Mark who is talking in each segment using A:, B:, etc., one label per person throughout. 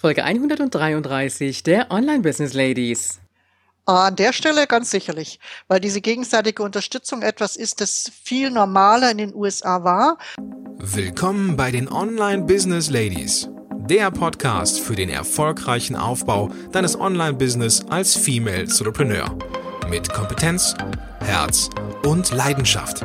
A: Folge 133 der Online Business Ladies.
B: An der Stelle ganz sicherlich, weil diese gegenseitige Unterstützung etwas ist, das viel normaler in den USA war.
C: Willkommen bei den Online Business Ladies, der Podcast für den erfolgreichen Aufbau deines Online-Business als Female Entrepreneur mit Kompetenz, Herz und Leidenschaft.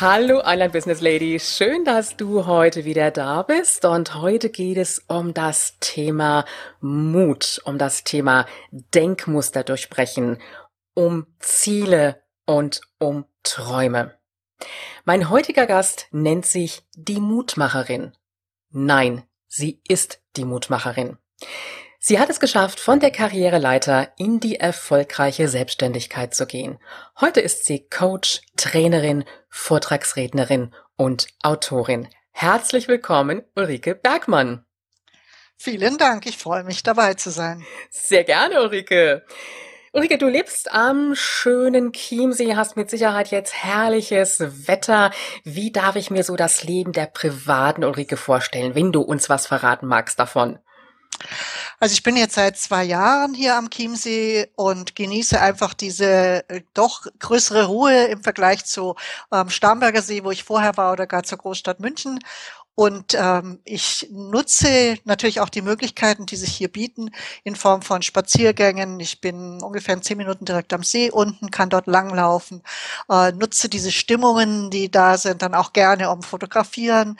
A: Hallo Online Business Ladies, schön, dass du heute wieder da bist und heute geht es um das Thema Mut, um das Thema Denkmuster durchbrechen, um Ziele und um Träume. Mein heutiger Gast nennt sich die Mutmacherin. Nein, sie ist die Mutmacherin. Sie hat es geschafft, von der Karriereleiter in die erfolgreiche Selbstständigkeit zu gehen. Heute ist sie Coach, Trainerin, Vortragsrednerin und Autorin. Herzlich willkommen, Ulrike Bergmann.
B: Vielen Dank, ich freue mich dabei zu sein.
A: Sehr gerne, Ulrike. Ulrike, du lebst am schönen Chiemsee, hast mit Sicherheit jetzt herrliches Wetter. Wie darf ich mir so das Leben der privaten Ulrike vorstellen, wenn du uns was verraten magst davon?
B: Also ich bin jetzt seit zwei Jahren hier am Chiemsee und genieße einfach diese äh, doch größere Ruhe im Vergleich zu ähm, Starnberger See, wo ich vorher war, oder gar zur Großstadt München. Und ähm, ich nutze natürlich auch die Möglichkeiten, die sich hier bieten, in Form von Spaziergängen. Ich bin ungefähr in zehn Minuten direkt am See unten, kann dort langlaufen, äh, nutze diese Stimmungen, die da sind, dann auch gerne um Fotografieren,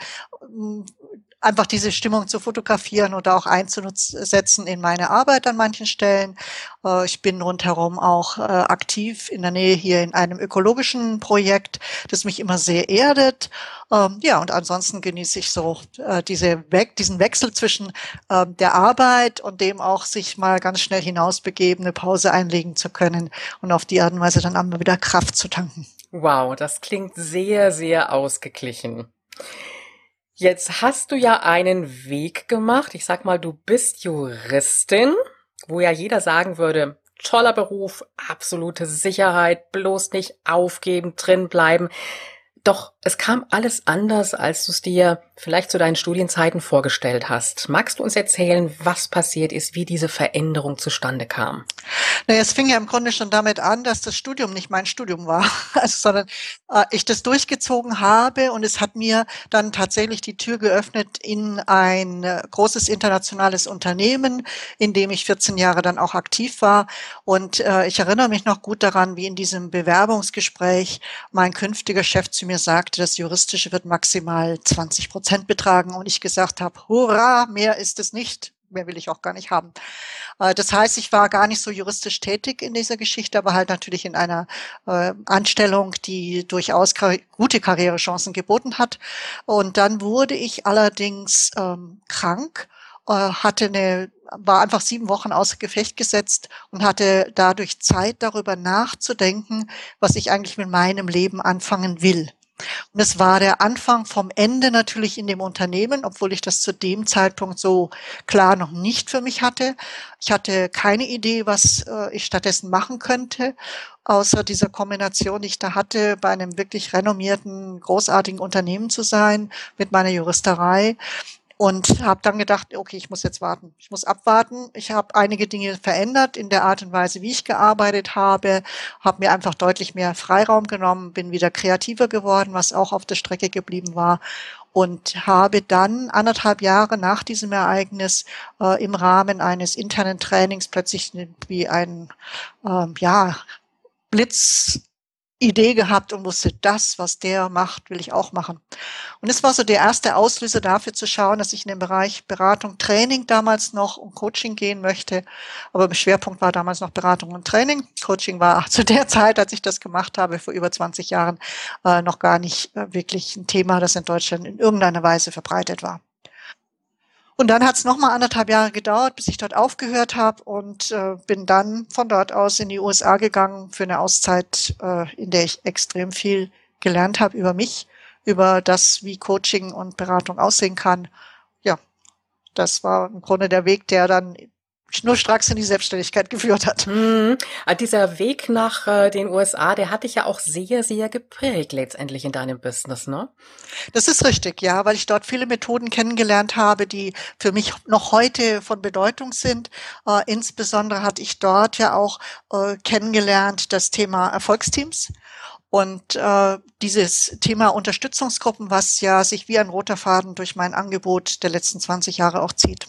B: einfach diese Stimmung zu fotografieren oder auch einzusetzen in meine Arbeit an manchen Stellen. Äh, ich bin rundherum auch äh, aktiv in der Nähe hier in einem ökologischen Projekt, das mich immer sehr erdet. Ähm, ja, und ansonsten genieße ich so äh, diese diesen Wechsel zwischen ähm, der Arbeit und dem auch sich mal ganz schnell hinausbegeben, eine Pause einlegen zu können und auf die Art und Weise dann einmal wieder Kraft zu tanken.
A: Wow, das klingt sehr, sehr ausgeglichen. Jetzt hast du ja einen Weg gemacht. Ich sag mal, du bist Juristin, wo ja jeder sagen würde, toller Beruf, absolute Sicherheit, bloß nicht aufgeben, drin bleiben. Doch es kam alles anders, als du es dir vielleicht zu deinen Studienzeiten vorgestellt hast. Magst du uns erzählen, was passiert ist, wie diese Veränderung zustande kam?
B: Naja, es fing ja im Grunde schon damit an, dass das Studium nicht mein Studium war, also, sondern äh, ich das durchgezogen habe und es hat mir dann tatsächlich die Tür geöffnet in ein äh, großes internationales Unternehmen, in dem ich 14 Jahre dann auch aktiv war. Und äh, ich erinnere mich noch gut daran, wie in diesem Bewerbungsgespräch mein künftiger Chef zu mir sagte, das Juristische wird maximal 20 Prozent betragen und ich gesagt habe, hurra, mehr ist es nicht mehr will ich auch gar nicht haben. Äh, das heißt, ich war gar nicht so juristisch tätig in dieser Geschichte, aber halt natürlich in einer äh, Anstellung, die durchaus gute Karrierechancen geboten hat. Und dann wurde ich allerdings ähm, krank, äh, hatte eine war einfach sieben Wochen außer Gefecht gesetzt und hatte dadurch Zeit, darüber nachzudenken, was ich eigentlich mit meinem Leben anfangen will. Und es war der Anfang vom Ende natürlich in dem Unternehmen, obwohl ich das zu dem Zeitpunkt so klar noch nicht für mich hatte. Ich hatte keine Idee, was äh, ich stattdessen machen könnte, außer dieser Kombination, die ich da hatte, bei einem wirklich renommierten, großartigen Unternehmen zu sein mit meiner Juristerei und habe dann gedacht, okay, ich muss jetzt warten. Ich muss abwarten. Ich habe einige Dinge verändert in der Art und Weise, wie ich gearbeitet habe, habe mir einfach deutlich mehr Freiraum genommen, bin wieder kreativer geworden, was auch auf der Strecke geblieben war und habe dann anderthalb Jahre nach diesem Ereignis äh, im Rahmen eines internen Trainings plötzlich wie ein ähm, ja Blitz Idee gehabt und wusste, das, was der macht, will ich auch machen. Und es war so der erste Auslöser dafür zu schauen, dass ich in den Bereich Beratung, Training damals noch und Coaching gehen möchte. Aber im Schwerpunkt war damals noch Beratung und Training. Coaching war zu der Zeit, als ich das gemacht habe, vor über 20 Jahren, äh, noch gar nicht äh, wirklich ein Thema, das in Deutschland in irgendeiner Weise verbreitet war. Und dann hat es nochmal anderthalb Jahre gedauert, bis ich dort aufgehört habe und äh, bin dann von dort aus in die USA gegangen für eine Auszeit, äh, in der ich extrem viel gelernt habe über mich, über das, wie Coaching und Beratung aussehen kann. Ja, das war im Grunde der Weg, der dann schnurstracks in die Selbstständigkeit geführt hat.
A: Mhm. Dieser Weg nach äh, den USA, der hat dich ja auch sehr, sehr geprägt letztendlich in deinem Business, ne?
B: Das ist richtig, ja, weil ich dort viele Methoden kennengelernt habe, die für mich noch heute von Bedeutung sind. Äh, insbesondere hatte ich dort ja auch äh, kennengelernt das Thema Erfolgsteams. Und äh, dieses Thema Unterstützungsgruppen, was ja sich wie ein roter Faden durch mein Angebot der letzten 20 Jahre auch zieht.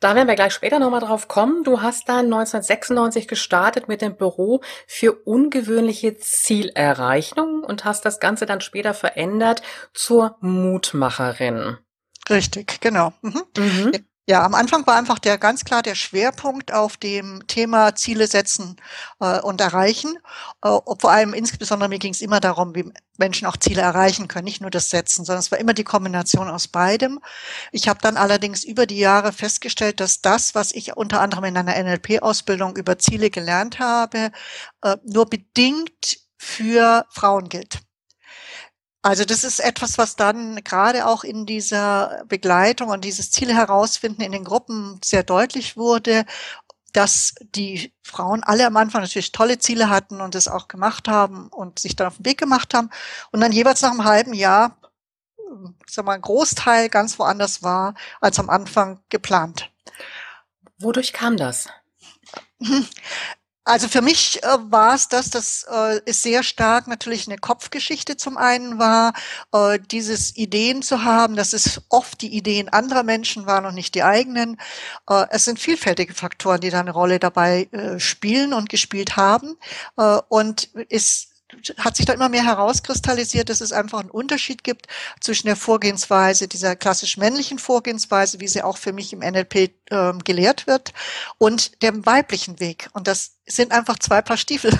A: Da werden wir gleich später nochmal drauf kommen. Du hast dann 1996 gestartet mit dem Büro für ungewöhnliche Zielerreichung und hast das Ganze dann später verändert zur Mutmacherin.
B: Richtig, genau. Mhm. Mhm. Ja, am Anfang war einfach der ganz klar der Schwerpunkt auf dem Thema Ziele setzen äh, und erreichen. Äh, vor allem insbesondere mir ging es immer darum, wie Menschen auch Ziele erreichen können, nicht nur das Setzen, sondern es war immer die Kombination aus beidem. Ich habe dann allerdings über die Jahre festgestellt, dass das, was ich unter anderem in einer NLP-Ausbildung über Ziele gelernt habe, äh, nur bedingt für Frauen gilt. Also das ist etwas, was dann gerade auch in dieser Begleitung und dieses Ziel herausfinden in den Gruppen sehr deutlich wurde, dass die Frauen alle am Anfang natürlich tolle Ziele hatten und es auch gemacht haben und sich dann auf den Weg gemacht haben und dann jeweils nach einem halben Jahr, sag mal, ein Großteil ganz woanders war als am Anfang geplant.
A: Wodurch kam das?
B: Also für mich äh, war es das, dass äh, es sehr stark natürlich eine Kopfgeschichte zum einen war, äh, dieses Ideen zu haben, dass es oft die Ideen anderer Menschen waren und nicht die eigenen. Äh, es sind vielfältige Faktoren, die da eine Rolle dabei äh, spielen und gespielt haben. Äh, und es hat sich da immer mehr herauskristallisiert, dass es einfach einen Unterschied gibt zwischen der Vorgehensweise, dieser klassisch männlichen Vorgehensweise, wie sie auch für mich im NLP ähm, gelehrt wird, und dem weiblichen Weg. Und das sind einfach zwei Paar Stiefel.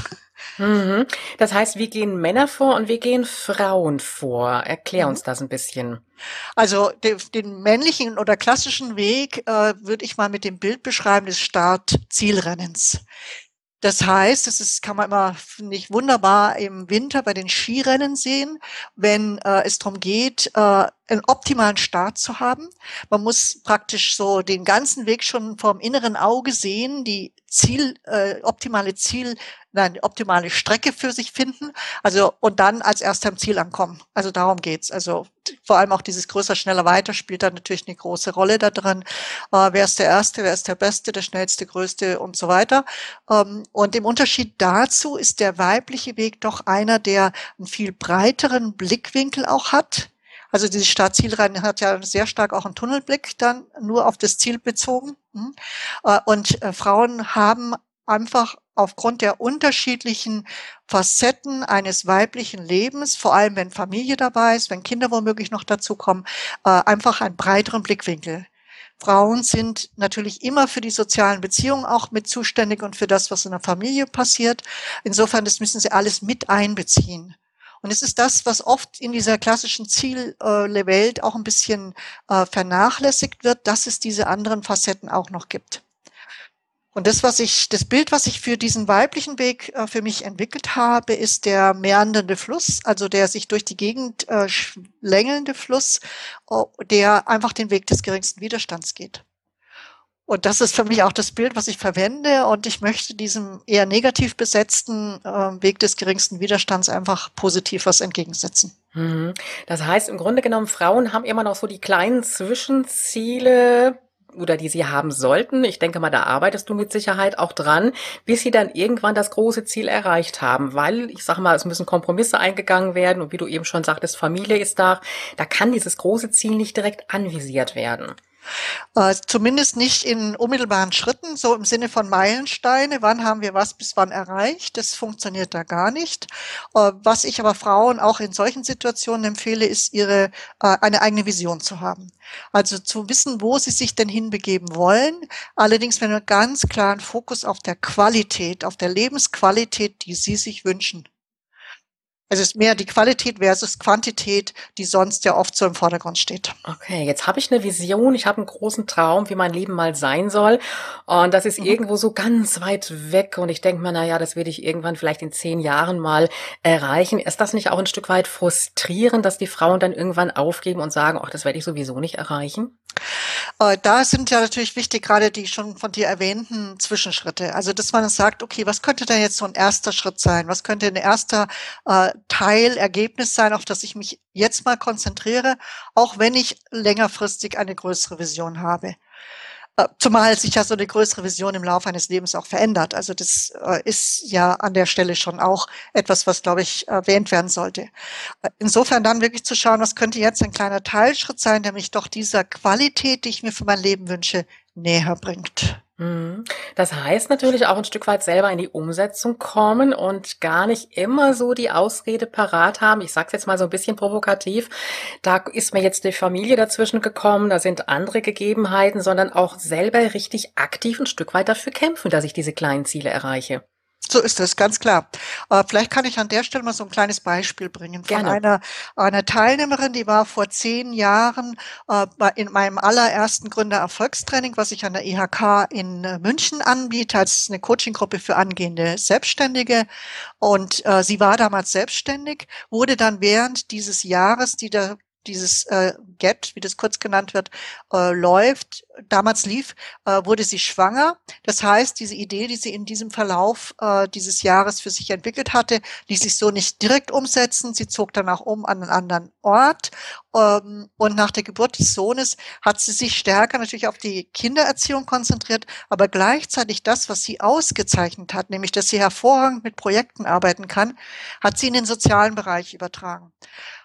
A: Mhm. Das heißt, wie gehen Männer vor und wie gehen Frauen vor? Erklär uns mhm. das ein bisschen.
B: Also den, den männlichen oder klassischen Weg äh, würde ich mal mit dem Bild beschreiben des Start-Zielrennens. Das heißt, das ist, kann man immer nicht wunderbar im Winter bei den Skirennen sehen, wenn äh, es darum geht, äh, einen optimalen Start zu haben. Man muss praktisch so den ganzen Weg schon vom inneren Auge sehen, die Ziel, äh, optimale Ziel, nein, optimale Strecke für sich finden. Also und dann als erster im Ziel ankommen. Also darum geht's. Also vor allem auch dieses größer, schneller, weiter spielt da natürlich eine große Rolle da drin. Äh, wer ist der Erste, wer ist der Beste, der Schnellste, Größte und so weiter. Ähm, und im Unterschied dazu ist der weibliche Weg doch einer, der einen viel breiteren Blickwinkel auch hat also diese Startzielrennen hat ja sehr stark auch einen Tunnelblick dann nur auf das Ziel bezogen. Hm? Äh, und äh, Frauen haben einfach aufgrund der unterschiedlichen Facetten eines weiblichen Lebens, vor allem wenn Familie dabei ist, wenn Kinder womöglich noch dazukommen, äh, einfach einen breiteren Blickwinkel. Frauen sind natürlich immer für die sozialen Beziehungen auch mit zuständig und für das, was in der Familie passiert. Insofern, das müssen sie alles mit einbeziehen. Und es ist das, was oft in dieser klassischen Zielwelt auch ein bisschen äh, vernachlässigt wird, dass es diese anderen Facetten auch noch gibt. Und das, was ich, das Bild, was ich für diesen weiblichen Weg äh, für mich entwickelt habe, ist der meandernde Fluss, also der sich durch die Gegend äh, schlängelnde Fluss, der einfach den Weg des geringsten Widerstands geht. Und das ist für mich auch das Bild, was ich verwende. Und ich möchte diesem eher negativ besetzten äh, Weg des geringsten Widerstands einfach positiv was entgegensetzen.
A: Mhm. Das heißt, im Grunde genommen, Frauen haben immer noch so die kleinen Zwischenziele, oder die sie haben sollten. Ich denke mal, da arbeitest du mit Sicherheit auch dran, bis sie dann irgendwann das große Ziel erreicht haben, weil ich sage mal, es müssen Kompromisse eingegangen werden und wie du eben schon sagtest, Familie ist da, da kann dieses große Ziel nicht direkt anvisiert werden.
B: Äh, zumindest nicht in unmittelbaren Schritten, so im Sinne von Meilensteine. Wann haben wir was bis wann erreicht? Das funktioniert da gar nicht. Äh, was ich aber Frauen auch in solchen Situationen empfehle, ist ihre, äh, eine eigene Vision zu haben. Also zu wissen, wo sie sich denn hinbegeben wollen. Allerdings mit einem ganz klaren Fokus auf der Qualität, auf der Lebensqualität, die sie sich wünschen. Es ist mehr die Qualität versus Quantität, die sonst ja oft so im Vordergrund steht.
A: Okay, jetzt habe ich eine Vision, ich habe einen großen Traum, wie mein Leben mal sein soll. Und das ist mhm. irgendwo so ganz weit weg. Und ich denke mir, na ja, das werde ich irgendwann vielleicht in zehn Jahren mal erreichen. Ist das nicht auch ein Stück weit frustrierend, dass die Frauen dann irgendwann aufgeben und sagen, ach, das werde ich sowieso nicht erreichen?
B: Äh, da sind ja natürlich wichtig, gerade die schon von dir erwähnten Zwischenschritte. Also, dass man sagt, okay, was könnte da jetzt so ein erster Schritt sein? Was könnte ein erster äh, Teilergebnis sein, auf das ich mich jetzt mal konzentriere, auch wenn ich längerfristig eine größere Vision habe? Äh, zumal sich ja so eine größere Vision im Laufe eines Lebens auch verändert. Also das äh, ist ja an der Stelle schon auch etwas, was, glaube ich, erwähnt werden sollte. Äh, insofern dann wirklich zu schauen, was könnte jetzt ein kleiner Teilschritt sein, der mich doch dieser Qualität, die ich mir für mein Leben wünsche, näher bringt.
A: Mhm. Das heißt natürlich auch ein Stück weit selber in die Umsetzung kommen und gar nicht immer so die Ausrede parat haben. Ich sag's jetzt mal so ein bisschen provokativ. Da ist mir jetzt die Familie dazwischen gekommen, da sind andere Gegebenheiten, sondern auch selber richtig aktiv ein Stück weit dafür kämpfen, dass ich diese kleinen Ziele erreiche.
B: So ist es, ganz klar. Äh, vielleicht kann ich an der Stelle mal so ein kleines Beispiel bringen von einer, einer Teilnehmerin, die war vor zehn Jahren äh, in meinem allerersten Gründererfolgstraining, was ich an der IHK in äh, München anbiete, als eine Coachinggruppe für angehende Selbstständige. Und äh, sie war damals selbstständig, wurde dann während dieses Jahres, die der dieses äh, GET, wie das kurz genannt wird, äh, läuft, damals lief, äh, wurde sie schwanger. Das heißt, diese Idee, die sie in diesem Verlauf äh, dieses Jahres für sich entwickelt hatte, ließ sich so nicht direkt umsetzen. Sie zog danach um an einen anderen Ort. Ähm, und nach der Geburt des Sohnes hat sie sich stärker natürlich auf die Kindererziehung konzentriert, aber gleichzeitig das, was sie ausgezeichnet hat, nämlich dass sie hervorragend mit Projekten arbeiten kann, hat sie in den sozialen Bereich übertragen.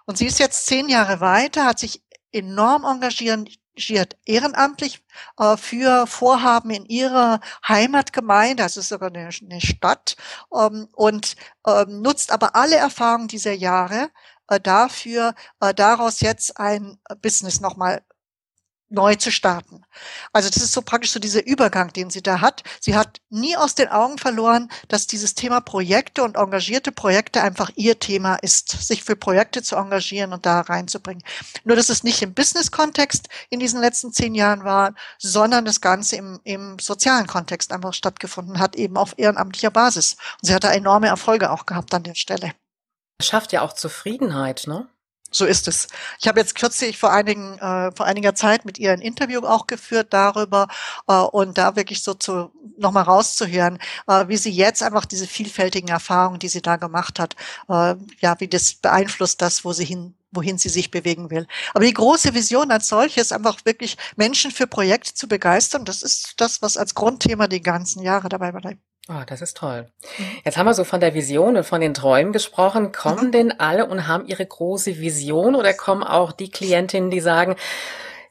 B: Und sie ist jetzt zehn Jahre weiter, hat sich enorm engagiert ehrenamtlich äh, für Vorhaben in ihrer Heimatgemeinde, das ist sogar eine, eine Stadt, ähm, und ähm, nutzt aber alle Erfahrungen dieser Jahre äh, dafür, äh, daraus jetzt ein Business nochmal neu zu starten. Also das ist so praktisch so dieser Übergang, den sie da hat. Sie hat nie aus den Augen verloren, dass dieses Thema Projekte und engagierte Projekte einfach ihr Thema ist, sich für Projekte zu engagieren und da reinzubringen. Nur, dass es nicht im Business-Kontext in diesen letzten zehn Jahren war, sondern das Ganze im, im sozialen Kontext einfach stattgefunden hat, eben auf ehrenamtlicher Basis. Und sie hat da enorme Erfolge auch gehabt an der Stelle.
A: Das schafft ja auch Zufriedenheit, ne?
B: So ist es. Ich habe jetzt kürzlich vor einigen äh, vor einiger Zeit mit ihr ein Interview auch geführt darüber äh, und da wirklich so zu nochmal rauszuhören, äh, wie sie jetzt einfach diese vielfältigen Erfahrungen, die sie da gemacht hat, äh, ja, wie das beeinflusst das, wo sie hin wohin sie sich bewegen will. Aber die große Vision als solches, einfach wirklich Menschen für Projekte zu begeistern, das ist das, was als Grundthema die ganzen Jahre dabei
A: Oh, das ist toll. Jetzt haben wir so von der Vision und von den Träumen gesprochen. Kommen mhm. denn alle und haben ihre große Vision oder kommen auch die Klientinnen, die sagen,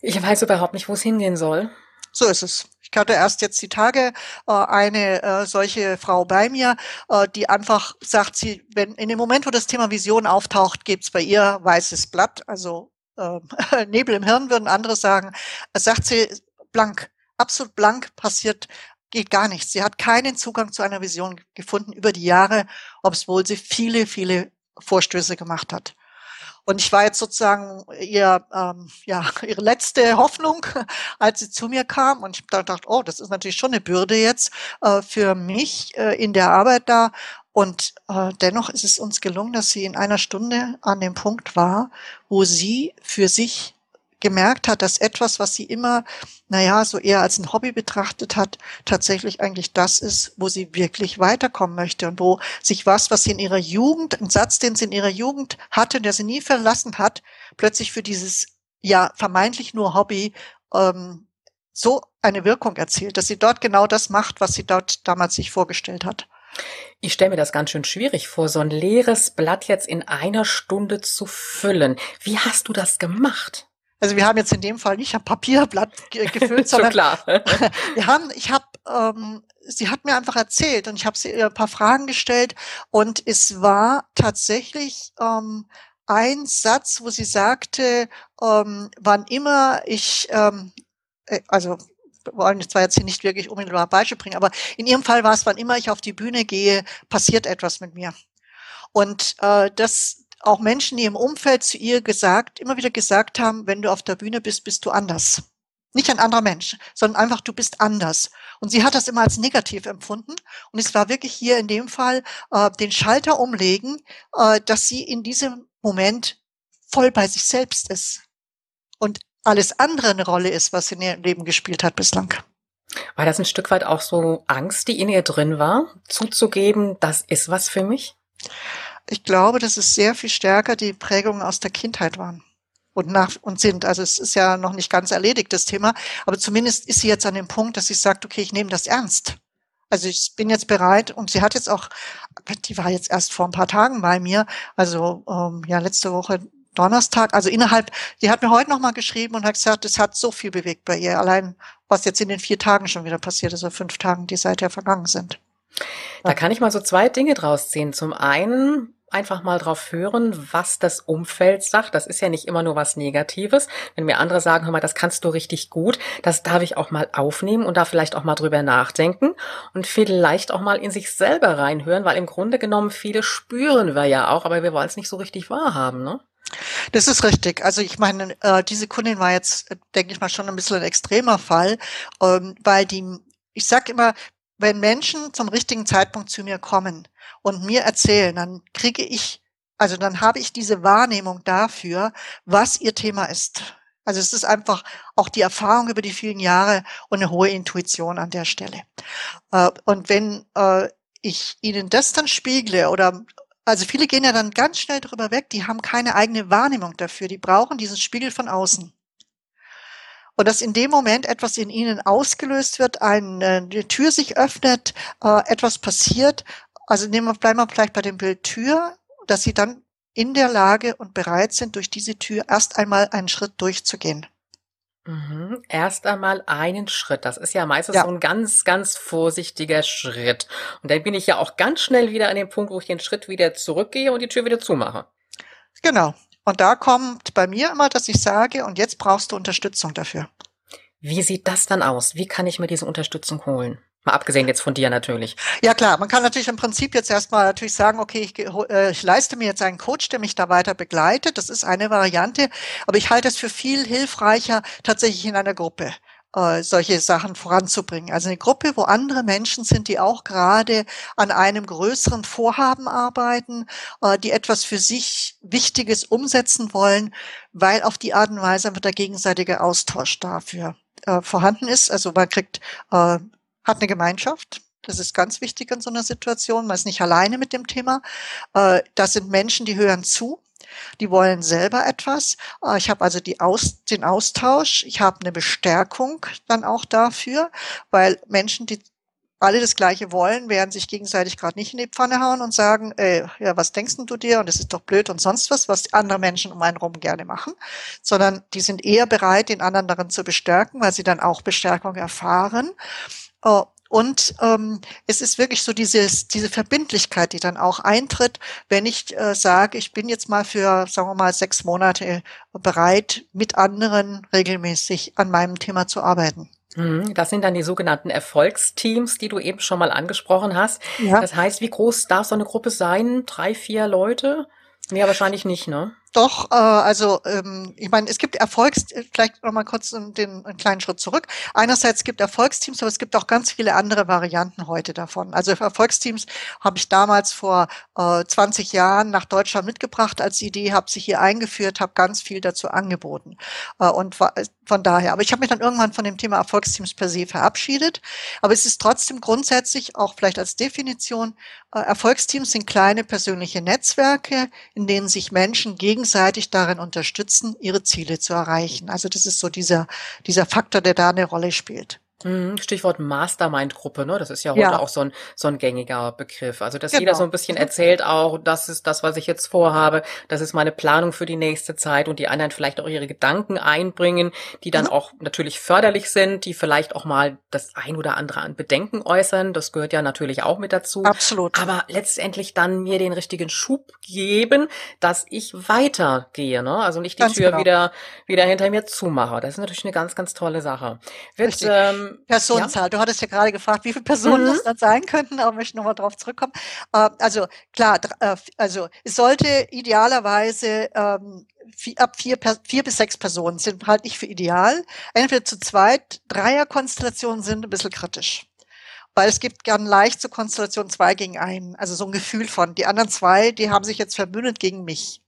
A: ich weiß überhaupt nicht, wo es hingehen soll?
B: So ist es. Ich hatte erst jetzt die Tage äh, eine äh, solche Frau bei mir, äh, die einfach sagt, sie, wenn in dem Moment, wo das Thema Vision auftaucht, gibt's bei ihr weißes Blatt, also äh, Nebel im Hirn würden andere sagen, sagt sie blank, absolut blank passiert geht gar nichts. Sie hat keinen Zugang zu einer Vision gefunden über die Jahre, obwohl sie viele, viele Vorstöße gemacht hat. Und ich war jetzt sozusagen ihr, ähm, ja, ihre letzte Hoffnung, als sie zu mir kam. Und ich dachte, oh, das ist natürlich schon eine Bürde jetzt äh, für mich äh, in der Arbeit da. Und äh, dennoch ist es uns gelungen, dass sie in einer Stunde an dem Punkt war, wo sie für sich gemerkt hat, dass etwas, was sie immer, naja, so eher als ein Hobby betrachtet hat, tatsächlich eigentlich das ist, wo sie wirklich weiterkommen möchte und wo sich was, was sie in ihrer Jugend, ein Satz, den sie in ihrer Jugend hatte, der sie nie verlassen hat, plötzlich für dieses, ja, vermeintlich nur Hobby, ähm, so eine Wirkung erzielt, dass sie dort genau das macht, was sie dort damals sich vorgestellt hat.
A: Ich stelle mir das ganz schön schwierig vor, so ein leeres Blatt jetzt in einer Stunde zu füllen. Wie hast du das gemacht?
B: Also wir haben jetzt in dem Fall nicht ein Papierblatt gefüllt, sondern wir haben, ich habe, ähm, sie hat mir einfach erzählt und ich habe sie ihr ein paar Fragen gestellt und es war tatsächlich ähm, ein Satz, wo sie sagte, ähm, wann immer ich, ähm, äh, also wir wollen zwar jetzt hier nicht wirklich unmittelbar Beispiel bringen, aber in ihrem Fall war es, wann immer ich auf die Bühne gehe, passiert etwas mit mir. Und äh, das auch Menschen, die im Umfeld zu ihr gesagt, immer wieder gesagt haben, wenn du auf der Bühne bist, bist du anders. Nicht ein anderer Mensch, sondern einfach, du bist anders. Und sie hat das immer als negativ empfunden. Und es war wirklich hier in dem Fall äh, den Schalter umlegen, äh, dass sie in diesem Moment voll bei sich selbst ist. Und alles andere eine Rolle ist, was sie in ihrem Leben gespielt hat bislang.
A: War das ein Stück weit auch so Angst, die in ihr drin war, zuzugeben, das ist was für mich?
B: Ich glaube, dass es sehr viel stärker die Prägungen aus der Kindheit waren und nach und sind. Also es ist ja noch nicht ganz erledigt, das Thema. Aber zumindest ist sie jetzt an dem Punkt, dass sie sagt, okay, ich nehme das ernst. Also ich bin jetzt bereit und sie hat jetzt auch, die war jetzt erst vor ein paar Tagen bei mir, also ähm, ja letzte Woche Donnerstag, also innerhalb, die hat mir heute nochmal geschrieben und hat gesagt, es hat so viel bewegt bei ihr, allein was jetzt in den vier Tagen schon wieder passiert ist, oder fünf Tagen, die seither vergangen sind.
A: Da kann ich mal so zwei Dinge draus ziehen. Zum einen einfach mal drauf hören, was das Umfeld sagt. Das ist ja nicht immer nur was Negatives. Wenn mir andere sagen, hör mal, das kannst du richtig gut, das darf ich auch mal aufnehmen und da vielleicht auch mal drüber nachdenken und vielleicht auch mal in sich selber reinhören, weil im Grunde genommen viele spüren wir ja auch, aber wir wollen es nicht so richtig wahrhaben, ne?
B: Das ist richtig. Also ich meine, äh, diese Kundin war jetzt, äh, denke ich mal, schon ein bisschen ein extremer Fall, ähm, weil die, ich sag immer, wenn Menschen zum richtigen Zeitpunkt zu mir kommen und mir erzählen, dann kriege ich, also dann habe ich diese Wahrnehmung dafür, was ihr Thema ist. Also es ist einfach auch die Erfahrung über die vielen Jahre und eine hohe Intuition an der Stelle. Äh, und wenn ich ihnen das dann spiegle oder also viele gehen ja dann ganz schnell drüber weg, die haben keine eigene Wahrnehmung dafür, die brauchen diesen Spiegel von außen. Und dass in dem Moment etwas in ihnen ausgelöst wird, eine, Tür sich öffnet, äh, etwas passiert. Also nehmen wir, bleiben wir vielleicht bei dem Bild Tür, dass sie dann in der Lage und bereit sind, durch diese Tür erst einmal einen Schritt durchzugehen.
A: Mhm. Erst einmal einen Schritt. Das ist ja meistens ja. so ein ganz, ganz vorsichtiger Schritt. Und dann bin ich ja auch ganz schnell wieder an dem Punkt, wo ich den Schritt wieder zurückgehe und die Tür wieder zumache.
B: Genau. Und da kommt bei mir immer, dass ich sage, und jetzt brauchst du Unterstützung dafür.
A: Wie sieht das dann aus? Wie kann ich mir diese Unterstützung holen? Mal abgesehen jetzt von dir natürlich.
B: Ja klar, man kann natürlich im Prinzip jetzt erstmal natürlich sagen, okay, ich, äh, ich leiste mir jetzt einen Coach, der mich da weiter begleitet. Das ist eine Variante, aber ich halte es für viel hilfreicher, tatsächlich in einer Gruppe äh, solche Sachen voranzubringen. Also eine Gruppe, wo andere Menschen sind, die auch gerade an einem größeren Vorhaben arbeiten, äh, die etwas für sich Wichtiges umsetzen wollen, weil auf die Art und Weise einfach der gegenseitige Austausch dafür äh, vorhanden ist. Also man kriegt äh, hat eine Gemeinschaft. Das ist ganz wichtig in so einer Situation. Man ist nicht alleine mit dem Thema. Das sind Menschen, die hören zu. Die wollen selber etwas. Äh, ich habe also die Aus, den Austausch. Ich habe eine Bestärkung dann auch dafür, weil Menschen, die alle das Gleiche wollen, werden sich gegenseitig gerade nicht in die Pfanne hauen und sagen, äh, ja, was denkst du dir? Und es ist doch blöd und sonst was, was andere Menschen um einen rum gerne machen, sondern die sind eher bereit, den anderen darin zu bestärken, weil sie dann auch Bestärkung erfahren. Äh, und ähm, es ist wirklich so dieses, diese Verbindlichkeit, die dann auch eintritt, wenn ich äh, sage, ich bin jetzt mal für, sagen wir mal, sechs Monate bereit, mit anderen regelmäßig an meinem Thema zu arbeiten.
A: Mhm, das sind dann die sogenannten Erfolgsteams, die du eben schon mal angesprochen hast. Ja. Das heißt, wie groß darf so eine Gruppe sein? Drei, vier Leute? Mehr wahrscheinlich nicht, ne?
B: Doch, äh, also ähm, ich meine, es gibt Erfolgs, vielleicht noch mal kurz den einen kleinen Schritt zurück. Einerseits gibt Erfolgsteams, aber es gibt auch ganz viele andere Varianten heute davon. Also Erfolgsteams habe ich damals vor äh, 20 Jahren nach Deutschland mitgebracht als Idee, habe sie hier eingeführt, habe ganz viel dazu angeboten äh, und war, von daher. Aber ich habe mich dann irgendwann von dem Thema Erfolgsteams per se verabschiedet. Aber es ist trotzdem grundsätzlich auch vielleicht als Definition äh, Erfolgsteams sind kleine persönliche Netzwerke, in denen sich Menschen gegen gegenseitig darin unterstützen, ihre Ziele zu erreichen. Also das ist so dieser, dieser Faktor, der da eine Rolle spielt.
A: Mhm, Stichwort Mastermind-Gruppe, ne? Das ist ja heute ja. auch so ein, so ein gängiger Begriff. Also, dass genau. jeder so ein bisschen erzählt auch, das ist das, was ich jetzt vorhabe, das ist meine Planung für die nächste Zeit und die anderen vielleicht auch ihre Gedanken einbringen, die dann mhm. auch natürlich förderlich sind, die vielleicht auch mal das ein oder andere an Bedenken äußern. Das gehört ja natürlich auch mit dazu.
B: Absolut.
A: Aber letztendlich dann mir den richtigen Schub geben, dass ich weitergehe, ne? Also nicht die ganz Tür genau. wieder, wieder hinter mir zumache. Das ist natürlich eine ganz, ganz tolle Sache. Wird, ähm,
B: Personenzahl. Ja. Du hattest ja gerade gefragt, wie viele Personen mhm. das dann sein könnten, aber möchte nochmal drauf zurückkommen. Äh, also klar, äh, also es sollte idealerweise ähm, vier, ab vier, vier bis sechs Personen sind halt nicht für ideal. Entweder zu zweit, Dreierkonstellationen sind ein bisschen kritisch. Weil es gibt gern leicht zur Konstellation zwei gegen einen. Also so ein Gefühl von, die anderen zwei, die haben sich jetzt verbündet gegen mich.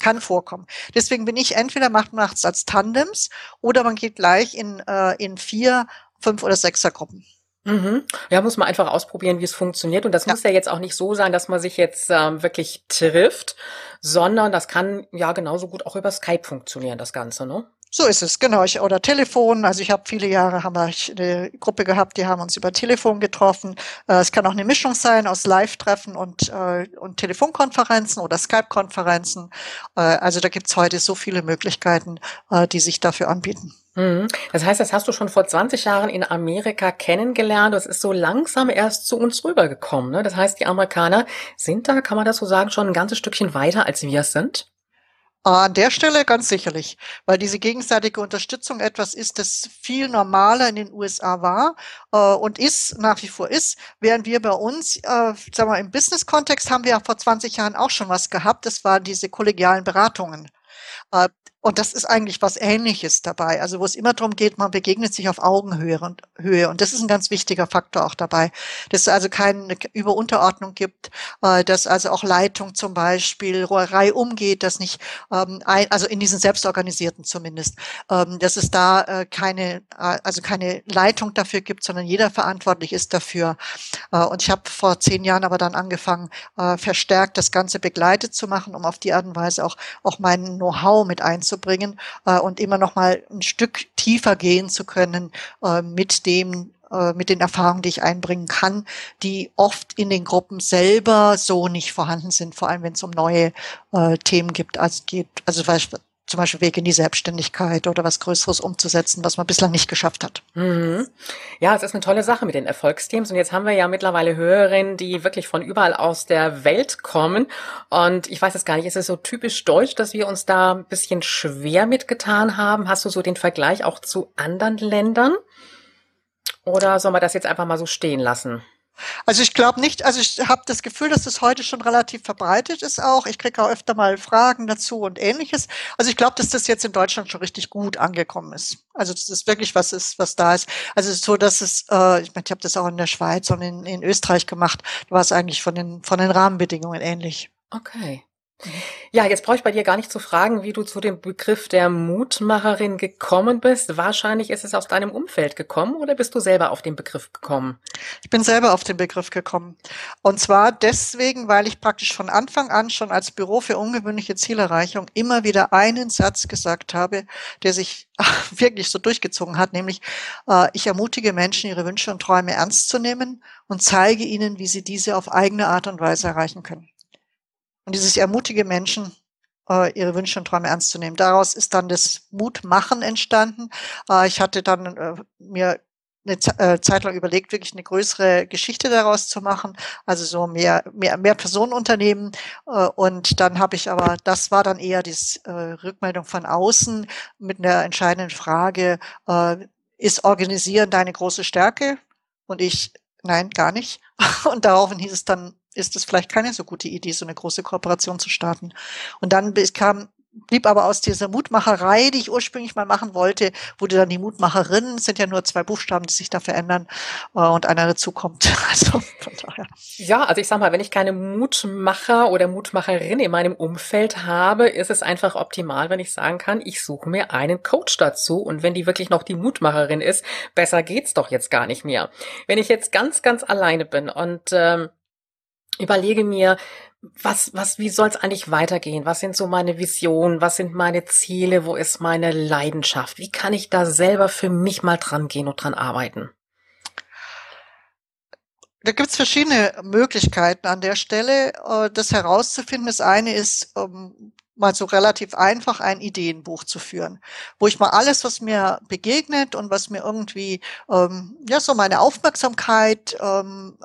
B: Kann vorkommen. Deswegen bin ich entweder macht man es als Tandems oder man geht gleich in, äh, in vier, fünf oder sechser Gruppen.
A: Mhm. Ja, muss man einfach ausprobieren, wie es funktioniert. Und das ja. muss ja jetzt auch nicht so sein, dass man sich jetzt ähm, wirklich trifft, sondern das kann ja genauso gut auch über Skype funktionieren, das Ganze, ne?
B: So ist es, genau. Ich, oder Telefon. Also ich habe viele Jahre haben wir eine Gruppe gehabt, die haben uns über Telefon getroffen. Äh, es kann auch eine Mischung sein aus Live-Treffen und, äh, und Telefonkonferenzen oder Skype-Konferenzen. Äh, also da gibt's heute so viele Möglichkeiten, äh, die sich dafür anbieten.
A: Mhm. Das heißt, das hast du schon vor 20 Jahren in Amerika kennengelernt. Das ist so langsam erst zu uns rübergekommen. Ne? Das heißt, die Amerikaner sind da, kann man das so sagen, schon ein ganzes Stückchen weiter, als wir es sind?
B: An der Stelle ganz sicherlich, weil diese gegenseitige Unterstützung etwas ist, das viel normaler in den USA war äh, und ist, nach wie vor ist, während wir bei uns, äh, sagen wir, im Business-Kontext haben wir ja vor 20 Jahren auch schon was gehabt, das waren diese kollegialen Beratungen. Äh, und das ist eigentlich was Ähnliches dabei. Also wo es immer darum geht, man begegnet sich auf Augenhöhe und Höhe. Und das ist ein ganz wichtiger Faktor auch dabei. Dass es also keine Überunterordnung gibt, äh, dass also auch Leitung zum Beispiel Reihe umgeht, dass nicht, ähm, also in diesen selbstorganisierten zumindest, ähm, dass es da äh, keine, äh, also keine Leitung dafür gibt, sondern jeder verantwortlich ist dafür. Und ich habe vor zehn Jahren aber dann angefangen, verstärkt das Ganze begleitet zu machen, um auf die Art und Weise auch, auch mein Know-how mit einzubauen einzubringen äh, und immer noch mal ein Stück tiefer gehen zu können äh, mit dem äh, mit den Erfahrungen, die ich einbringen kann, die oft in den Gruppen selber so nicht vorhanden sind, vor allem wenn es um neue äh, Themen gibt, als geht, also zum Beispiel Weg in die Selbstständigkeit oder was Größeres umzusetzen, was man bislang nicht geschafft hat.
A: Mhm. Ja, es ist eine tolle Sache mit den Erfolgsteams. Und jetzt haben wir ja mittlerweile Hörerinnen, die wirklich von überall aus der Welt kommen. Und ich weiß es gar nicht, ist es so typisch deutsch, dass wir uns da ein bisschen schwer mitgetan haben? Hast du so den Vergleich auch zu anderen Ländern? Oder soll man das jetzt einfach mal so stehen lassen?
B: Also ich glaube nicht, also ich habe das Gefühl, dass das heute schon relativ verbreitet ist auch. Ich kriege auch öfter mal Fragen dazu und ähnliches. Also ich glaube, dass das jetzt in Deutschland schon richtig gut angekommen ist. Also das ist wirklich was ist, was da ist. Also so, dass es, äh, ich meine, ich habe das auch in der Schweiz und in, in Österreich gemacht. Da war es eigentlich von den von den Rahmenbedingungen ähnlich.
A: Okay. Ja, jetzt brauche ich bei dir gar nicht zu fragen, wie du zu dem Begriff der Mutmacherin gekommen bist. Wahrscheinlich ist es aus deinem Umfeld gekommen oder bist du selber auf den Begriff gekommen?
B: Ich bin selber auf den Begriff gekommen. Und zwar deswegen, weil ich praktisch von Anfang an schon als Büro für ungewöhnliche Zielerreichung immer wieder einen Satz gesagt habe, der sich wirklich so durchgezogen hat, nämlich äh, ich ermutige Menschen, ihre Wünsche und Träume ernst zu nehmen und zeige ihnen, wie sie diese auf eigene Art und Weise erreichen können. Und dieses ermutige Menschen, äh, ihre Wünsche und Träume ernst zu nehmen. Daraus ist dann das Mutmachen entstanden. Äh, ich hatte dann äh, mir eine Zeit lang überlegt, wirklich eine größere Geschichte daraus zu machen, also so mehr, mehr, mehr Personenunternehmen. Und dann habe ich aber, das war dann eher die Rückmeldung von außen mit einer entscheidenden Frage, ist Organisieren deine große Stärke? Und ich, nein, gar nicht. Und daraufhin hieß es dann, ist es vielleicht keine so gute Idee, so eine große Kooperation zu starten. Und dann kam blieb aber aus dieser Mutmacherei, die ich ursprünglich mal machen wollte, wurde dann die Mutmacherin, es sind ja nur zwei Buchstaben, die sich da verändern äh, und einer dazukommt. Also
A: von daher. Ja, also ich sag mal, wenn ich keine Mutmacher oder Mutmacherin in meinem Umfeld habe, ist es einfach optimal, wenn ich sagen kann, ich suche mir einen Coach dazu und wenn die wirklich noch die Mutmacherin ist, besser geht's doch jetzt gar nicht mehr. Wenn ich jetzt ganz, ganz alleine bin und ähm, überlege mir, was, was, wie soll es eigentlich weitergehen? Was sind so meine Visionen? Was sind meine Ziele? Wo ist meine Leidenschaft? Wie kann ich da selber für mich mal dran gehen und dran arbeiten?
B: Da gibt's verschiedene Möglichkeiten an der Stelle, äh, das herauszufinden. Das eine ist, ähm, mal so relativ einfach ein Ideenbuch zu führen, wo ich mal alles, was mir begegnet und was mir irgendwie ähm, ja so meine Aufmerksamkeit ähm,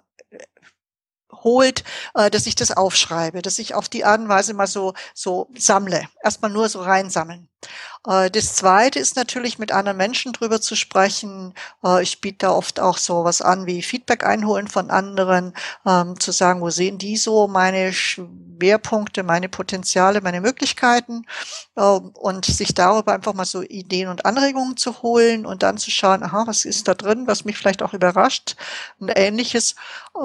B: holt, äh, dass ich das aufschreibe, dass ich auf die Art und Weise mal so, so sammle. Erstmal nur so reinsammeln. Äh, das zweite ist natürlich mit anderen Menschen drüber zu sprechen. Äh, ich biete da oft auch so was an wie Feedback einholen von anderen, ähm, zu sagen, wo sehen die so meine Schwerpunkte, meine Potenziale, meine Möglichkeiten äh, und sich darüber einfach mal so Ideen und Anregungen zu holen und dann zu schauen, aha, was ist da drin, was mich vielleicht auch überrascht und ähnliches.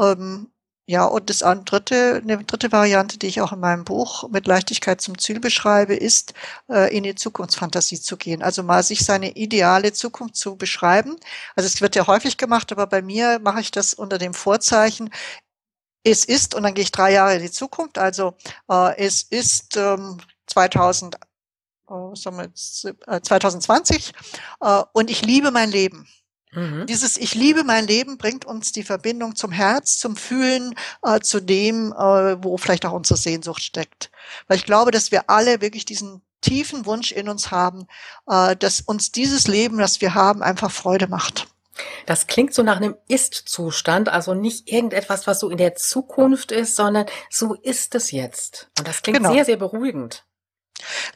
B: Ähm, ja, und das dritte, eine dritte Variante, die ich auch in meinem Buch mit Leichtigkeit zum Ziel beschreibe, ist, äh, in die Zukunftsfantasie zu gehen. Also mal sich seine ideale Zukunft zu beschreiben. Also es wird ja häufig gemacht, aber bei mir mache ich das unter dem Vorzeichen, es ist, und dann gehe ich drei Jahre in die Zukunft, also äh, es ist ähm, 2000, äh, sagen wir jetzt, äh, 2020 äh, und ich liebe mein Leben. Mhm. Dieses Ich liebe mein Leben bringt uns die Verbindung zum Herz, zum Fühlen, äh, zu dem, äh, wo vielleicht auch unsere Sehnsucht steckt. Weil ich glaube, dass wir alle wirklich diesen tiefen Wunsch in uns haben, äh, dass uns dieses Leben, das wir haben, einfach Freude macht.
A: Das klingt so nach einem Ist-Zustand, also nicht irgendetwas, was so in der Zukunft ist, sondern so ist es jetzt. Und das klingt genau. sehr, sehr beruhigend.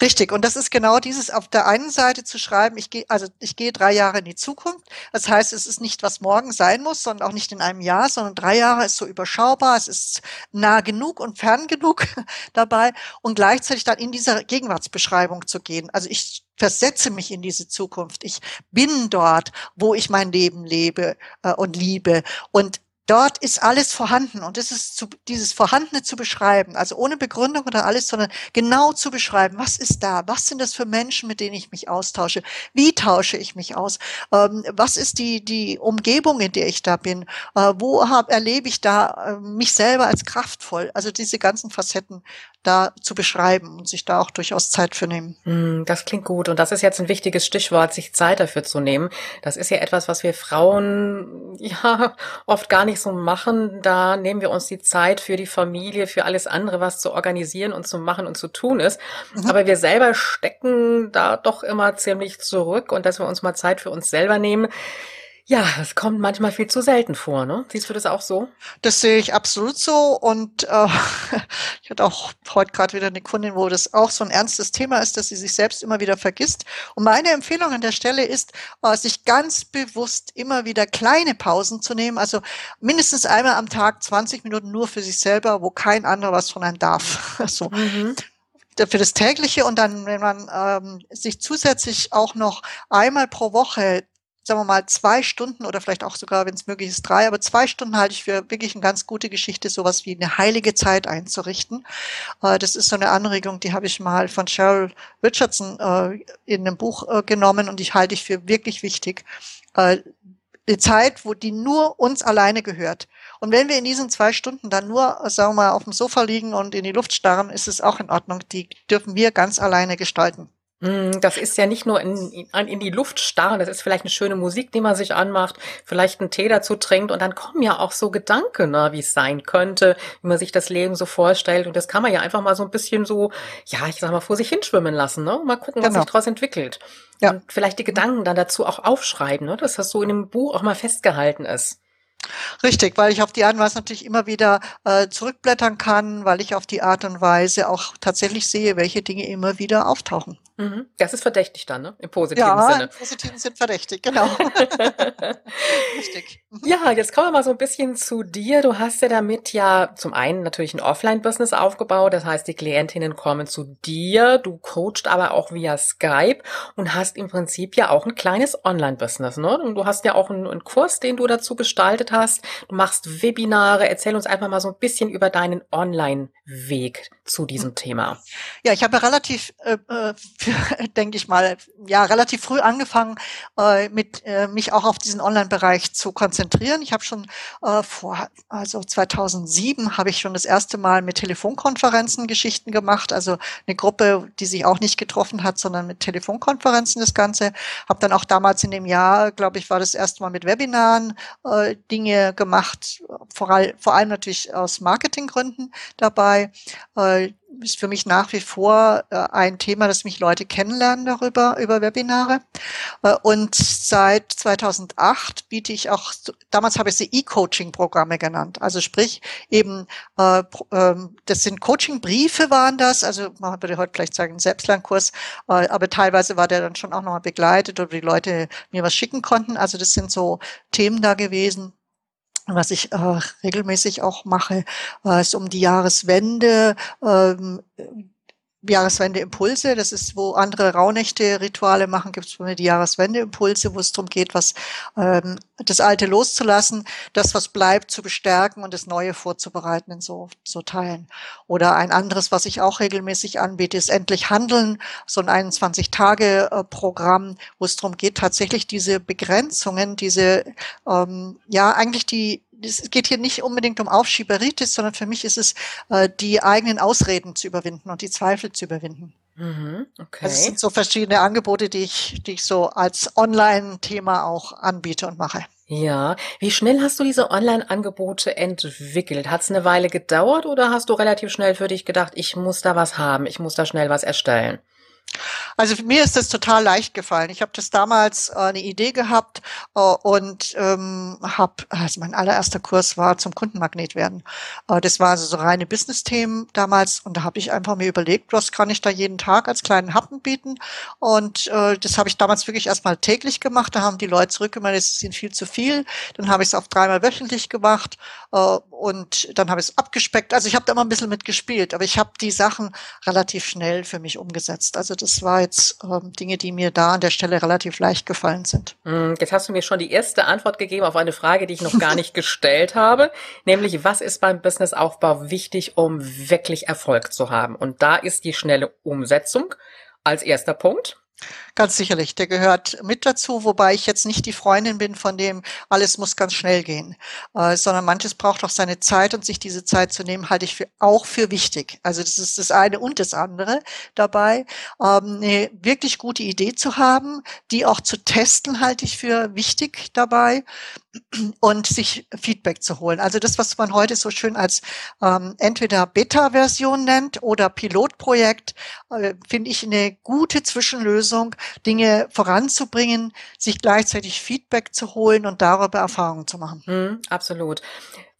B: Richtig. Und das ist genau dieses auf der einen Seite zu schreiben, ich gehe, also ich gehe drei Jahre in die Zukunft. Das heißt, es ist nicht, was morgen sein muss, sondern auch nicht in einem Jahr, sondern drei Jahre ist so überschaubar. Es ist nah genug und fern genug dabei und gleichzeitig dann in dieser Gegenwartsbeschreibung zu gehen. Also ich versetze mich in diese Zukunft. Ich bin dort, wo ich mein Leben lebe äh, und liebe. Und dort ist alles vorhanden und das ist zu, dieses Vorhandene zu beschreiben, also ohne Begründung oder alles, sondern genau zu beschreiben, was ist da, was sind das für Menschen, mit denen ich mich austausche, wie tausche ich mich aus, ähm, was ist die, die Umgebung, in der ich da bin, äh, wo hab, erlebe ich da äh, mich selber als kraftvoll, also diese ganzen Facetten da zu beschreiben und sich da auch durchaus Zeit für nehmen.
A: Hm, das klingt gut. Und das ist jetzt ein wichtiges Stichwort, sich Zeit dafür zu nehmen. Das ist ja etwas, was wir Frauen ja oft gar nicht so machen. Da nehmen wir uns die Zeit für die Familie, für alles andere, was zu organisieren und zu machen und zu tun ist. Mhm. Aber wir selber stecken da doch immer ziemlich zurück und dass wir uns mal Zeit für uns selber nehmen. Ja, es kommt manchmal viel zu selten vor, ne? Siehst du das auch so?
B: Das sehe ich absolut so. Und äh, ich hatte auch heute gerade wieder eine Kundin, wo das auch so ein ernstes Thema ist, dass sie sich selbst immer wieder vergisst. Und meine Empfehlung an der Stelle ist, äh, sich ganz bewusst immer wieder kleine Pausen zu nehmen. Also mindestens einmal am Tag 20 Minuten nur für sich selber, wo kein anderer was von einem darf. so. Mhm für das tägliche und dann, wenn man ähm, sich zusätzlich auch noch einmal pro Woche sagen wir mal, zwei Stunden oder vielleicht auch sogar, wenn es möglich ist, drei, aber zwei Stunden halte ich für wirklich eine ganz gute Geschichte, sowas wie eine heilige Zeit einzurichten. Äh, das ist so eine Anregung, die habe ich mal von Cheryl Richardson äh, in einem Buch äh, genommen und die halte ich für wirklich wichtig. Eine Zeit, wo die nur uns alleine gehört. Und wenn wir in diesen zwei Stunden dann nur, sagen wir mal, auf dem Sofa liegen und in die Luft starren, ist es auch in Ordnung. Die dürfen wir ganz alleine gestalten.
A: Mm, das ist ja nicht nur in, in, die Luft starren, das ist vielleicht eine schöne Musik, die man sich anmacht, vielleicht einen Tee dazu trinkt und dann kommen ja auch so Gedanken, ne, wie es sein könnte, wie man sich das Leben so vorstellt und das kann man ja einfach mal so ein bisschen so, ja, ich sag mal, vor sich hinschwimmen lassen, ne, mal gucken, genau. was sich daraus entwickelt. Ja. Und vielleicht die Gedanken dann dazu auch aufschreiben, ne, dass das so in dem Buch auch mal festgehalten ist.
B: Richtig, weil ich auf die Art und Weise natürlich immer wieder äh, zurückblättern kann, weil ich auf die Art und Weise auch tatsächlich sehe, welche Dinge immer wieder auftauchen.
A: Mhm. Das ist verdächtig dann, ne? Im positiven
B: ja,
A: Sinne. Ja,
B: im positiven Sinn verdächtig, genau.
A: Richtig. Ja, jetzt kommen wir mal so ein bisschen zu dir. Du hast ja damit ja zum einen natürlich ein Offline-Business aufgebaut. Das heißt, die Klientinnen kommen zu dir. Du coachst aber auch via Skype und hast im Prinzip ja auch ein kleines Online-Business, ne? Und du hast ja auch einen, einen Kurs, den du dazu gestaltet hast. Du machst Webinare. Erzähl uns einfach mal so ein bisschen über deinen Online-Weg zu diesem Thema.
B: Ja, ich habe relativ äh, äh denke ich mal, ja, relativ früh angefangen, äh, mit äh, mich auch auf diesen Online-Bereich zu konzentrieren. Ich habe schon äh, vor, also 2007 habe ich schon das erste Mal mit Telefonkonferenzen Geschichten gemacht, also eine Gruppe, die sich auch nicht getroffen hat, sondern mit Telefonkonferenzen das Ganze. Habe dann auch damals in dem Jahr, glaube ich, war das erste Mal mit Webinaren äh, Dinge gemacht, vor, all, vor allem natürlich aus Marketinggründen dabei. Äh, ist für mich nach wie vor äh, ein Thema, dass mich Leute kennenlernen darüber, über Webinare. Äh, und seit 2008 biete ich auch, damals habe ich sie E-Coaching-Programme genannt. Also sprich eben, äh, ähm, das sind Coaching-Briefe waren das, also man würde heute vielleicht sagen Selbstlernkurs, äh, aber teilweise war der dann schon auch nochmal begleitet oder die Leute mir was schicken konnten. Also das sind so Themen da gewesen was ich äh, regelmäßig auch mache, äh, ist um die Jahreswende ähm, Jahreswende-Impulse. Das ist, wo andere Rauhnächte-Rituale machen, gibt es die Jahreswende-Impulse, wo es darum geht, was ähm, das Alte loszulassen, das, was bleibt, zu bestärken und das Neue vorzubereiten in so, so Teilen. Oder ein anderes, was ich auch regelmäßig anbiete, ist Endlich Handeln, so ein 21-Tage-Programm, wo es darum geht, tatsächlich diese Begrenzungen, diese, ähm, ja, eigentlich die es geht hier nicht unbedingt um Aufschieberitis, sondern für mich ist es, äh, die eigenen Ausreden zu überwinden und die Zweifel zu überwinden. Mhm, okay. Also es sind so verschiedene Angebote, die ich, die ich so als Online-Thema auch anbiete und mache.
A: Ja, wie schnell hast du diese Online-Angebote entwickelt? Hat es eine Weile gedauert oder hast du relativ schnell für dich gedacht, ich muss da was haben, ich muss da schnell was erstellen?
B: Also mir ist das total leicht gefallen. Ich habe das damals äh, eine Idee gehabt äh, und ähm, habe, also mein allererster Kurs war zum Kundenmagnet werden. Äh, das war also so reine Business-Themen damals und da habe ich einfach mir überlegt, was kann ich da jeden Tag als kleinen Happen bieten und äh, das habe ich damals wirklich erstmal täglich gemacht. Da haben die Leute zurückgemeldet, es ihnen viel zu viel. Dann habe ich es auf dreimal wöchentlich gemacht äh, und dann habe ich es abgespeckt. Also ich habe da immer ein bisschen mitgespielt, aber ich habe die Sachen relativ schnell für mich umgesetzt. Also das war jetzt ähm, Dinge, die mir da an der Stelle relativ leicht gefallen sind.
A: Hm, jetzt hast du mir schon die erste Antwort gegeben auf eine Frage, die ich noch gar nicht gestellt habe, nämlich was ist beim Businessaufbau wichtig, um wirklich Erfolg zu haben? Und da ist die schnelle Umsetzung als erster Punkt.
B: Ganz sicherlich, der gehört mit dazu, wobei ich jetzt nicht die Freundin bin von dem, alles muss ganz schnell gehen, äh, sondern manches braucht auch seine Zeit und sich diese Zeit zu nehmen, halte ich für, auch für wichtig. Also das ist das eine und das andere dabei. Ähm, eine wirklich gute Idee zu haben, die auch zu testen, halte ich für wichtig dabei und sich Feedback zu holen. Also das, was man heute so schön als ähm, entweder Beta-Version nennt oder Pilotprojekt, äh, finde ich eine gute Zwischenlösung, Dinge voranzubringen, sich gleichzeitig Feedback zu holen und darüber Erfahrungen zu machen.
A: Mm, absolut.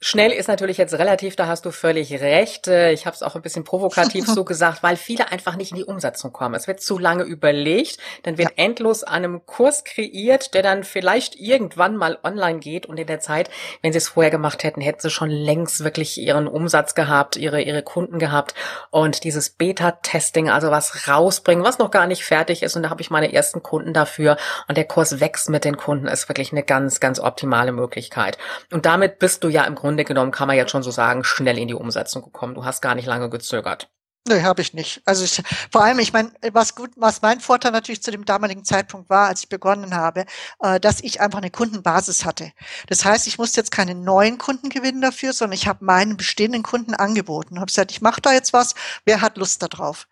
A: Schnell ist natürlich jetzt relativ, da hast du völlig recht. Äh, ich habe es auch ein bisschen provokativ so gesagt, weil viele einfach nicht in die Umsetzung kommen. Es wird zu lange überlegt, dann wird ja. endlos an einem Kurs kreiert, der dann vielleicht irgendwann mal online geht und in der Zeit, wenn sie es vorher gemacht hätten, hätten sie schon längst wirklich ihren Umsatz gehabt, ihre, ihre Kunden gehabt und dieses Beta-Testing, also was rausbringen, was noch gar nicht fertig ist und da habe ich meine ersten Kunden dafür und der Kurs wächst mit den Kunden, ist wirklich eine ganz, ganz optimale Möglichkeit. Und damit bist du ja im Grunde Grunde genommen kann man jetzt schon so sagen, schnell in die Umsetzung gekommen. Du hast gar nicht lange gezögert.
B: Nee, habe ich nicht. Also ich, vor allem, ich meine, was gut, was mein Vorteil natürlich zu dem damaligen Zeitpunkt war, als ich begonnen habe, äh, dass ich einfach eine Kundenbasis hatte. Das heißt, ich musste jetzt keine neuen Kunden gewinnen dafür, sondern ich habe meinen bestehenden Kunden angeboten. Habe gesagt, ich mache da jetzt was. Wer hat Lust darauf?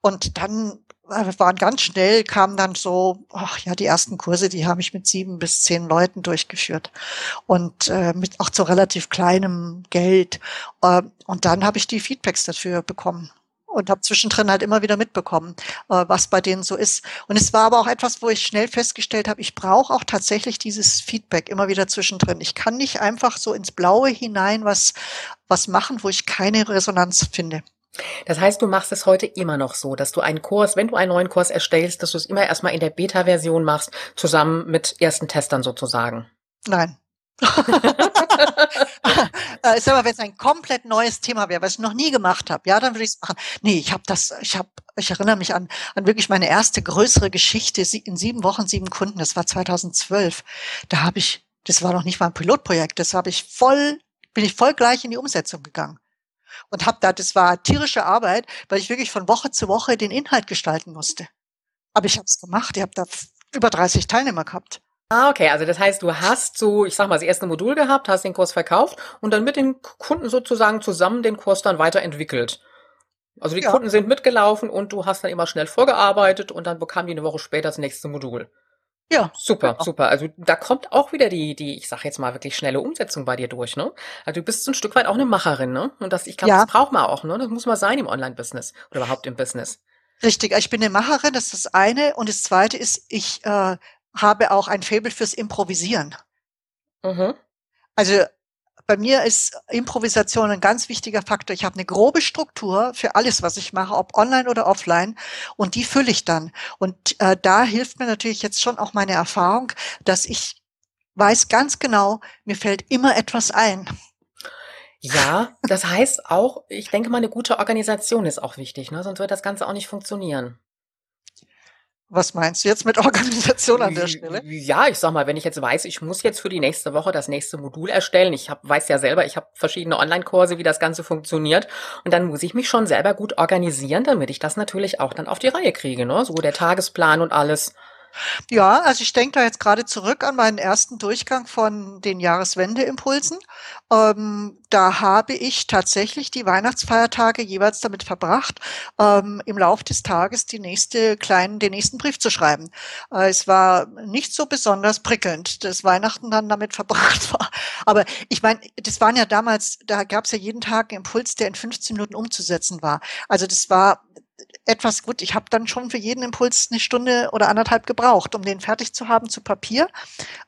B: Und dann äh, waren ganz schnell, kamen dann so, ach ja, die ersten Kurse, die habe ich mit sieben bis zehn Leuten durchgeführt und äh, mit auch zu relativ kleinem Geld. Äh, und dann habe ich die Feedbacks dafür bekommen und habe zwischendrin halt immer wieder mitbekommen, äh, was bei denen so ist. Und es war aber auch etwas, wo ich schnell festgestellt habe, ich brauche auch tatsächlich dieses Feedback immer wieder zwischendrin. Ich kann nicht einfach so ins Blaue hinein was, was machen, wo ich keine Resonanz finde.
A: Das heißt, du machst es heute immer noch so, dass du einen Kurs, wenn du einen neuen Kurs erstellst, dass du es immer erstmal in der Beta-Version machst, zusammen mit ersten Testern sozusagen.
B: Nein. äh, sag mal, wenn es ein komplett neues Thema wäre, was ich noch nie gemacht habe, ja, dann würde ich es machen. Nee, ich habe das, ich habe, ich erinnere mich an, an wirklich meine erste größere Geschichte in sieben Wochen, sieben Kunden. Das war 2012. Da habe ich, das war noch nicht mal ein Pilotprojekt, das habe ich voll, bin ich voll gleich in die Umsetzung gegangen und habe da, das war tierische Arbeit, weil ich wirklich von Woche zu Woche den Inhalt gestalten musste. Aber ich habe es gemacht. Ich habe da über 30 Teilnehmer gehabt.
A: Ah, okay. Also das heißt, du hast so, ich sag mal, das erste Modul gehabt, hast den Kurs verkauft und dann mit den Kunden sozusagen zusammen den Kurs dann weiterentwickelt. Also die ja. Kunden sind mitgelaufen und du hast dann immer schnell vorgearbeitet und dann bekamen die eine Woche später das nächste Modul. Ja. Super, genau. super. Also da kommt auch wieder die, die, ich sag jetzt mal wirklich schnelle Umsetzung bei dir durch, ne? Also du bist ein Stück weit auch eine Macherin, ne? Und das, ich glaube, ja. das braucht man auch, ne? Das muss man sein im Online-Business oder überhaupt im Business.
B: Richtig, ich bin eine Macherin, das ist das eine. Und das zweite ist, ich äh, habe auch ein Faible fürs Improvisieren. Mhm. Also bei mir ist Improvisation ein ganz wichtiger Faktor. Ich habe eine grobe Struktur für alles, was ich mache, ob online oder offline, und die fülle ich dann. Und äh, da hilft mir natürlich jetzt schon auch meine Erfahrung, dass ich weiß ganz genau, mir fällt immer etwas ein.
A: Ja, das heißt auch, ich denke mal, eine gute Organisation ist auch wichtig, ne? sonst wird das Ganze auch nicht funktionieren.
B: Was meinst du jetzt mit Organisation an der Stelle?
A: Ja, ich sag mal, wenn ich jetzt weiß, ich muss jetzt für die nächste Woche das nächste Modul erstellen, ich hab, weiß ja selber, ich habe verschiedene Online-Kurse, wie das Ganze funktioniert, und dann muss ich mich schon selber gut organisieren, damit ich das natürlich auch dann auf die Reihe kriege, ne? So der Tagesplan und alles.
B: Ja, also ich denke da jetzt gerade zurück an meinen ersten Durchgang von den Jahreswendeimpulsen. Ähm, da habe ich tatsächlich die Weihnachtsfeiertage jeweils damit verbracht, ähm, im Lauf des Tages die nächste kleinen, den nächsten Brief zu schreiben. Äh, es war nicht so besonders prickelnd, dass Weihnachten dann damit verbracht war. Aber ich meine, das waren ja damals, da gab es ja jeden Tag einen Impuls, der in 15 Minuten umzusetzen war. Also das war etwas gut. Ich habe dann schon für jeden Impuls eine Stunde oder anderthalb gebraucht, um den fertig zu haben, zu Papier,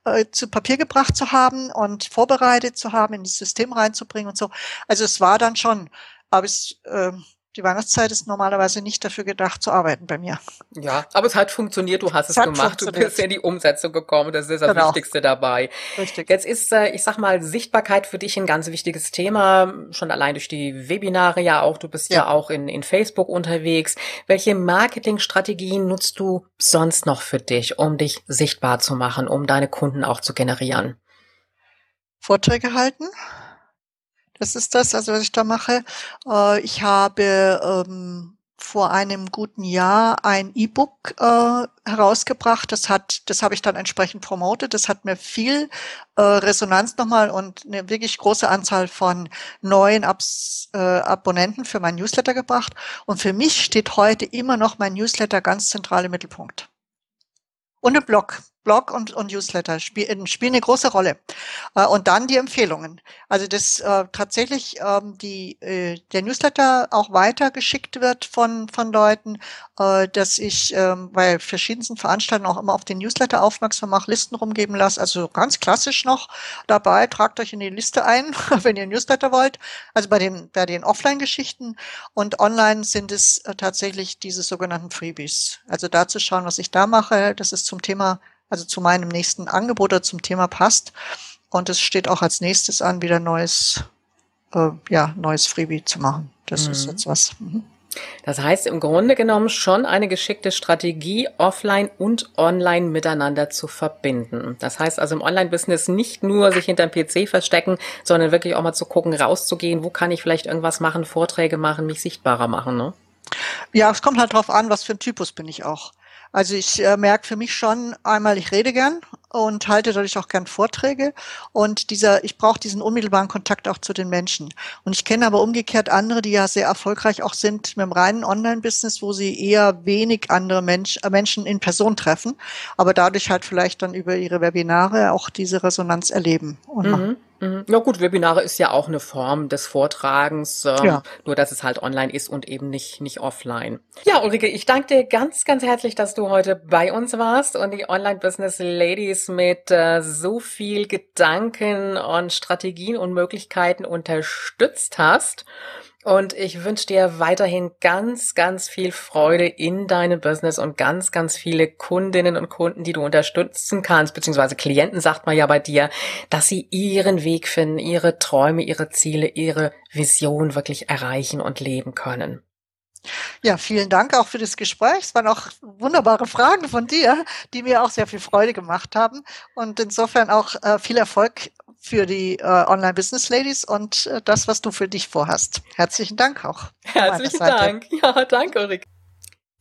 B: äh, zu Papier gebracht zu haben und vorbereitet zu haben, in das System reinzubringen und so. Also es war dann schon, aber es äh, die Weihnachtszeit ist normalerweise nicht dafür gedacht zu arbeiten bei mir.
A: Ja, aber es hat funktioniert, du hast es, es gemacht, du bist in die Umsetzung gekommen, das ist das genau. Wichtigste dabei. Richtig. Jetzt ist, äh, ich sag mal, Sichtbarkeit für dich ein ganz wichtiges Thema, schon allein durch die Webinare ja auch, du bist ja, ja auch in, in Facebook unterwegs. Welche Marketingstrategien nutzt du sonst noch für dich, um dich sichtbar zu machen, um deine Kunden auch zu generieren?
B: Vorträge halten, das ist das, also was ich da mache. Äh, ich habe ähm, vor einem guten Jahr ein E-Book äh, herausgebracht. Das hat, das habe ich dann entsprechend promotet. Das hat mir viel äh, Resonanz nochmal und eine wirklich große Anzahl von neuen Abs, äh, Abonnenten für mein Newsletter gebracht. Und für mich steht heute immer noch mein Newsletter ganz zentral im Mittelpunkt. Und ein Blog. Blog und, und Newsletter spielen, spielen eine große Rolle. Äh, und dann die Empfehlungen. Also dass äh, tatsächlich ähm, die, äh, der Newsletter auch weitergeschickt wird von, von Leuten, äh, dass ich ähm, bei verschiedensten Veranstaltungen auch immer auf den Newsletter aufmerksam mache, Listen rumgeben lasse. Also ganz klassisch noch dabei, tragt euch in die Liste ein, wenn ihr Newsletter wollt. Also bei den, bei den Offline-Geschichten und online sind es äh, tatsächlich diese sogenannten Freebies. Also da zu schauen, was ich da mache, das ist zum Thema also zu meinem nächsten Angebot oder zum Thema passt. Und es steht auch als nächstes an, wieder neues, äh, ja, neues Freebie zu machen. Das mhm. ist jetzt was. Mhm.
A: Das heißt im Grunde genommen schon eine geschickte Strategie, offline und online miteinander zu verbinden. Das heißt also im Online-Business nicht nur sich hinterm PC verstecken, sondern wirklich auch mal zu gucken, rauszugehen, wo kann ich vielleicht irgendwas machen, Vorträge machen, mich sichtbarer machen. Ne?
B: Ja, es kommt halt drauf an, was für ein Typus bin ich auch. Also ich äh, merke für mich schon einmal, ich rede gern und halte dadurch auch gern Vorträge und dieser, ich brauche diesen unmittelbaren Kontakt auch zu den Menschen. Und ich kenne aber umgekehrt andere, die ja sehr erfolgreich auch sind mit dem reinen Online-Business, wo sie eher wenig andere Mensch, äh, Menschen in Person treffen, aber dadurch halt vielleicht dann über ihre Webinare auch diese Resonanz erleben und
A: mhm. Mhm. Ja gut, Webinare ist ja auch eine Form des Vortragens, ähm, ja. nur dass es halt online ist und eben nicht, nicht offline. Ja, Ulrike, ich danke dir ganz, ganz herzlich, dass du heute bei uns warst und die Online-Business Ladies mit äh, so viel Gedanken und Strategien und Möglichkeiten unterstützt hast. Und ich wünsche dir weiterhin ganz, ganz viel Freude in deinem Business und ganz, ganz viele Kundinnen und Kunden, die du unterstützen kannst, beziehungsweise Klienten, sagt man ja bei dir, dass sie ihren Weg finden, ihre Träume, ihre Ziele, ihre Vision wirklich erreichen und leben können.
B: Ja, vielen Dank auch für das Gespräch. Es waren auch wunderbare Fragen von dir, die mir auch sehr viel Freude gemacht haben. Und insofern auch äh, viel Erfolg für die äh, Online-Business Ladies und äh, das, was du für dich vorhast. Herzlichen Dank auch.
A: Herzlichen Dank. Ja, danke, Ulrike.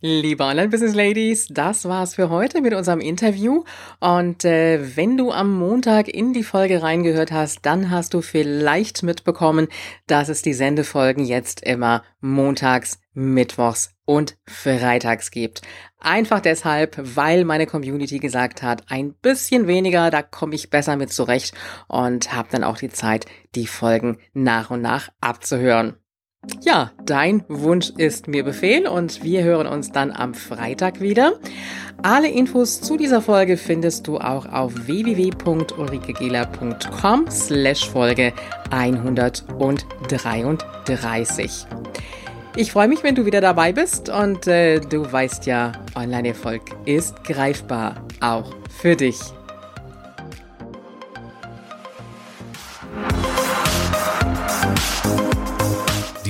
A: Liebe Online-Business-Ladies, das war's für heute mit unserem Interview. Und äh, wenn du am Montag in die Folge reingehört hast, dann hast du vielleicht mitbekommen, dass es die Sendefolgen jetzt immer montags, mittwochs und freitags gibt. Einfach deshalb, weil meine Community gesagt hat, ein bisschen weniger, da komme ich besser mit zurecht und habe dann auch die Zeit, die Folgen nach und nach abzuhören. Ja, dein Wunsch ist mir Befehl und wir hören uns dann am Freitag wieder. Alle Infos zu dieser Folge findest du auch auf www.ulrikegela.com slash Folge 133. Ich freue mich, wenn du wieder dabei bist und äh, du weißt ja, Online-Erfolg ist greifbar, auch für dich.